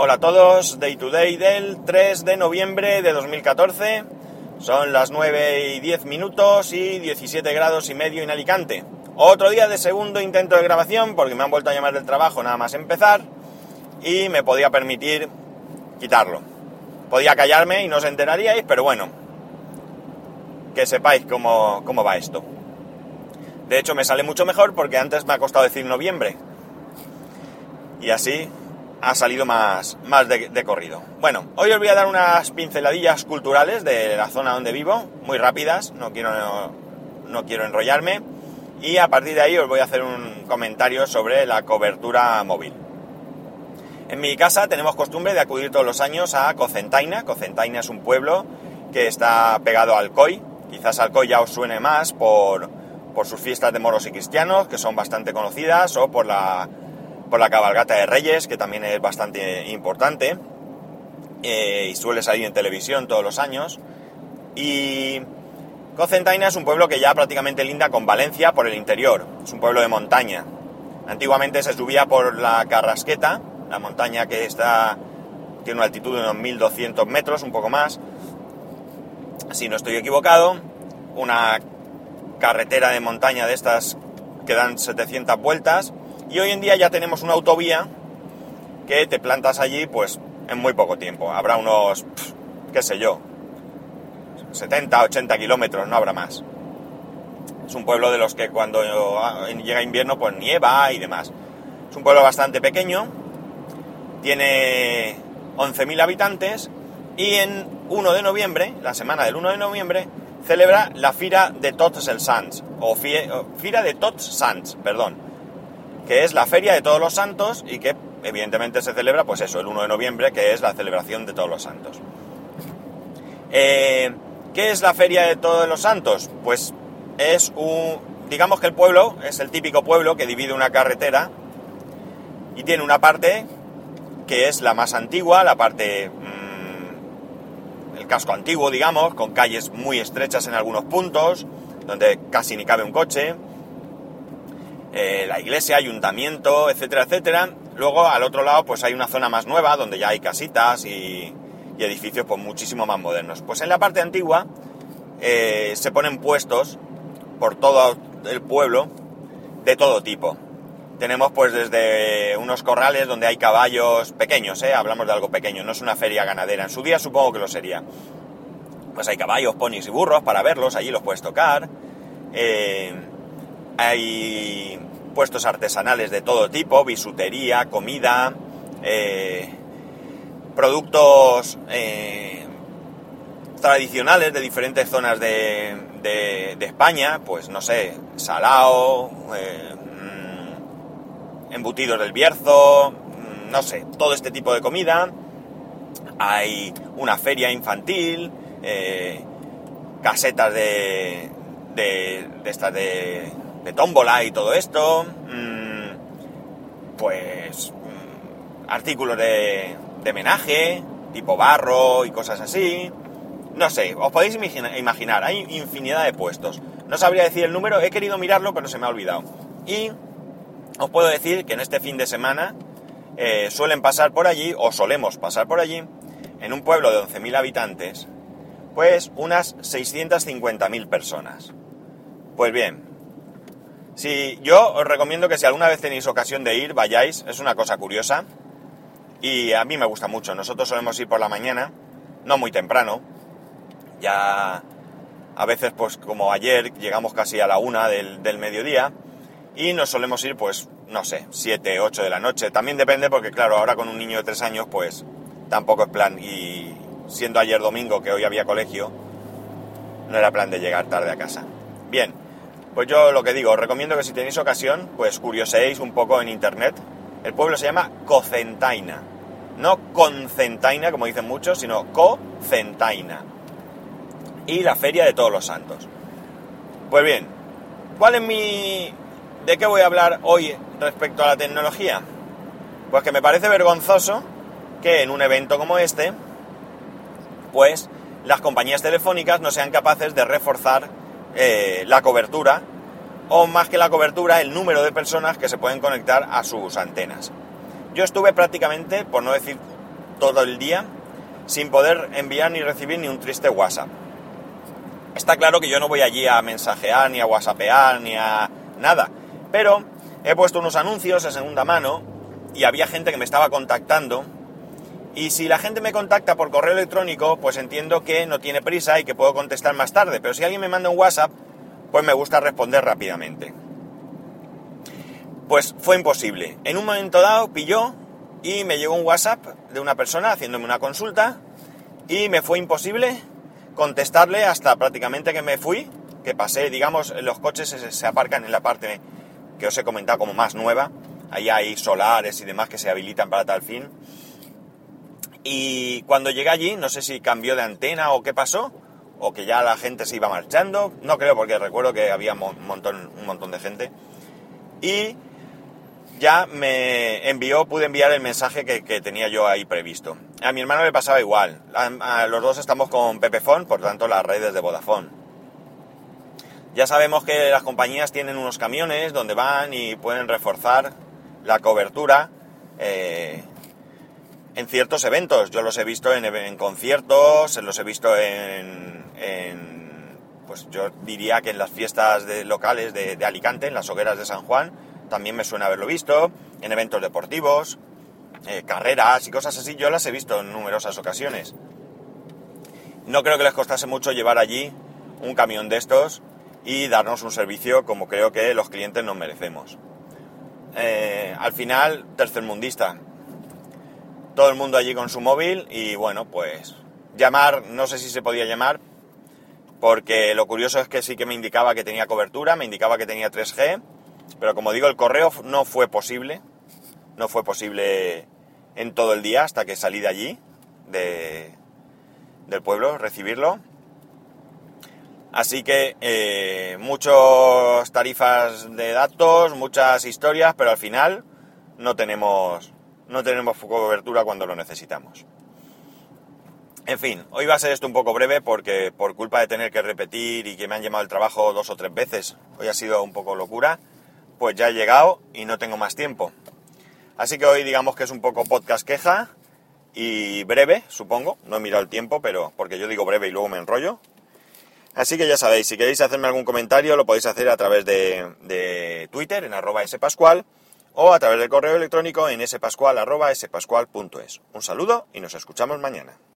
Hola a todos, Day to Day del 3 de noviembre de 2014. Son las 9 y 10 minutos y 17 grados y medio en Alicante. Otro día de segundo intento de grabación porque me han vuelto a llamar del trabajo nada más empezar y me podía permitir quitarlo. Podía callarme y no os enteraríais, pero bueno, que sepáis cómo, cómo va esto. De hecho, me sale mucho mejor porque antes me ha costado decir noviembre. Y así ha salido más, más de, corrido. Bueno, hoy os voy a dar unas pinceladillas culturales de la zona donde vivo, muy rápidas, no quiero, no, quiero enrollarme, y a partir de ahí os voy a hacer un comentario sobre la cobertura móvil. En mi casa tenemos costumbre de acudir todos los años a Cocentaina. Cocentaina es un pueblo que está pegado al COI. Quizás Alcoy ya os suene más por, por sus fiestas de moros y cristianos, que son bastante conocidas, o por la por la cabalgata de Reyes, que también es bastante importante, eh, y suele salir en televisión todos los años. Y Cocentaina es un pueblo que ya prácticamente linda con Valencia por el interior, es un pueblo de montaña. Antiguamente se subía por la Carrasqueta, la montaña que está tiene una altitud de unos 1200 metros, un poco más, si no estoy equivocado, una carretera de montaña de estas que dan 700 vueltas y hoy en día ya tenemos una autovía que te plantas allí pues en muy poco tiempo. Habrá unos, qué sé yo, 70, 80 kilómetros, no habrá más. Es un pueblo de los que cuando llega invierno pues nieva y demás. Es un pueblo bastante pequeño, tiene 11.000 habitantes y en 1 de noviembre, la semana del 1 de noviembre, celebra la Fira de Tots els Sants, o Fira de Tots Sants, perdón que es la Feria de Todos los Santos y que evidentemente se celebra, pues eso, el 1 de noviembre, que es la celebración de Todos los Santos. Eh, ¿Qué es la Feria de Todos los Santos? Pues es un, digamos que el pueblo es el típico pueblo que divide una carretera y tiene una parte que es la más antigua, la parte, mm, el casco antiguo, digamos, con calles muy estrechas en algunos puntos, donde casi ni cabe un coche eh, la iglesia, ayuntamiento, etcétera, etcétera. Luego al otro lado pues hay una zona más nueva donde ya hay casitas y, edificios pues muchísimo más modernos. Pues en la parte antigua eh, se ponen puestos por todo el pueblo de todo tipo. Tenemos pues desde unos corrales donde hay caballos pequeños, ¿eh? hablamos de algo pequeño, no es una feria ganadera. En su día supongo que lo sería. Pues hay caballos, ponis y burros para verlos, allí los puedes tocar. Eh, hay puestos artesanales de todo tipo, bisutería, comida, eh, productos eh, tradicionales de diferentes zonas de, España, pues no sé, salao, eh, mm, embutidos del Bierzo, mm, no sé, todo este tipo de comida. Hay una feria infantil, casetas de, de, de estas de de tómbola y todo esto, mm, pues mm, artículos de, de menaje, tipo barro y cosas así. No sé, os podéis imaginar, hay infinidad de puestos. No sabría decir el número, he querido mirarlo, pero se me ha olvidado. Y os puedo decir que en este fin de semana eh, suelen pasar por allí, o solemos pasar por allí, en un pueblo de 11.000 habitantes, pues unas 650.000 personas. Pues bien, Sí, yo os recomiendo que si alguna vez tenéis ocasión de ir, vayáis, es una cosa curiosa y a mí me gusta mucho. Nosotros solemos ir por la mañana, no muy temprano, ya a veces pues como ayer llegamos casi a la una del, mediodía y nos solemos ir pues no sé, 7, 8 de la noche. También depende porque claro, ahora con un niño de 3 años pues tampoco es plan y siendo ayer domingo que hoy había colegio, no era plan de llegar tarde a casa. Bien. Pues yo lo que digo, os recomiendo que si tenéis ocasión, pues curioseéis un poco en internet. El pueblo se llama Cocentaina. No Concentaina, como dicen muchos, sino Cocentaina. Y la Feria de Todos los Santos. Pues bien, ¿cuál es mi... ¿De qué voy a hablar hoy respecto a la tecnología? Pues que me parece vergonzoso que en un evento como este, pues las compañías telefónicas no sean capaces de reforzar eh, la cobertura o más que la cobertura, el número de personas que se pueden conectar a sus antenas. Yo estuve prácticamente, por no decir todo el día sin poder enviar ni recibir ni un triste WhatsApp. Está claro que yo no voy allí a mensajear, ni a whatsappear, ni a nada, pero he puesto unos anuncios en segunda mano y había gente que me estaba contactando y si la gente me contacta por correo electrónico, pues entiendo que no tiene prisa y que puedo contestar más tarde. Pero si alguien me manda un WhatsApp, pues me gusta responder rápidamente. Pues fue imposible. En un momento dado pilló y me llegó un WhatsApp de una persona haciéndome una consulta y me fue imposible contestarle hasta prácticamente que me fui, que pasé, digamos, los coches se, aparcan en la parte que os he comentado como más nueva. Ahí hay solares y demás que se habilitan para tal fin y cuando llegué allí, no sé si cambió de antena o qué pasó, o que ya la gente se iba marchando, no creo porque recuerdo que había un montón, un montón de gente. Y ya me envió, pude enviar el mensaje que, tenía yo ahí previsto. A mi hermano le pasaba igual. Los dos estamos con Pepefon, por tanto las redes de Vodafone. Ya sabemos que las compañías tienen unos camiones donde van y pueden reforzar la cobertura eh, en ciertos eventos. Yo los he visto en, conciertos, los he visto en, pues yo diría que en las fiestas de, locales de, Alicante, en las hogueras de San Juan, también me suena haberlo visto, en eventos deportivos, eh, carreras y cosas así, yo las he visto en numerosas ocasiones. No creo que les costase mucho llevar allí un camión de estos y darnos un servicio como creo que los clientes nos merecemos. Eh, al final, tercermundista, todo el mundo allí con su móvil y bueno, pues llamar, no sé si se podía llamar, porque lo curioso es que sí que me indicaba que tenía cobertura, me indicaba que tenía 3G, pero como digo, el correo no fue posible, no fue posible en todo el día hasta que salí de allí, de, del pueblo, recibirlo. Así que eh, muchas tarifas de datos, muchas historias, pero al final no tenemos no tenemos cobertura cuando lo necesitamos. En fin, hoy va a ser esto un poco breve porque por culpa de tener que repetir y que me han llamado el trabajo dos o tres veces, hoy ha sido un poco locura, pues ya he llegado y no tengo más tiempo. Así que hoy digamos que es un poco podcast queja y breve, supongo. No he mirado el tiempo, pero porque yo digo breve y luego me enrollo. Así que ya sabéis, si queréis hacerme algún comentario lo podéis hacer a través de, Twitter en arroba spascual o a través del correo electrónico en spascual.es. Un saludo y nos escuchamos mañana.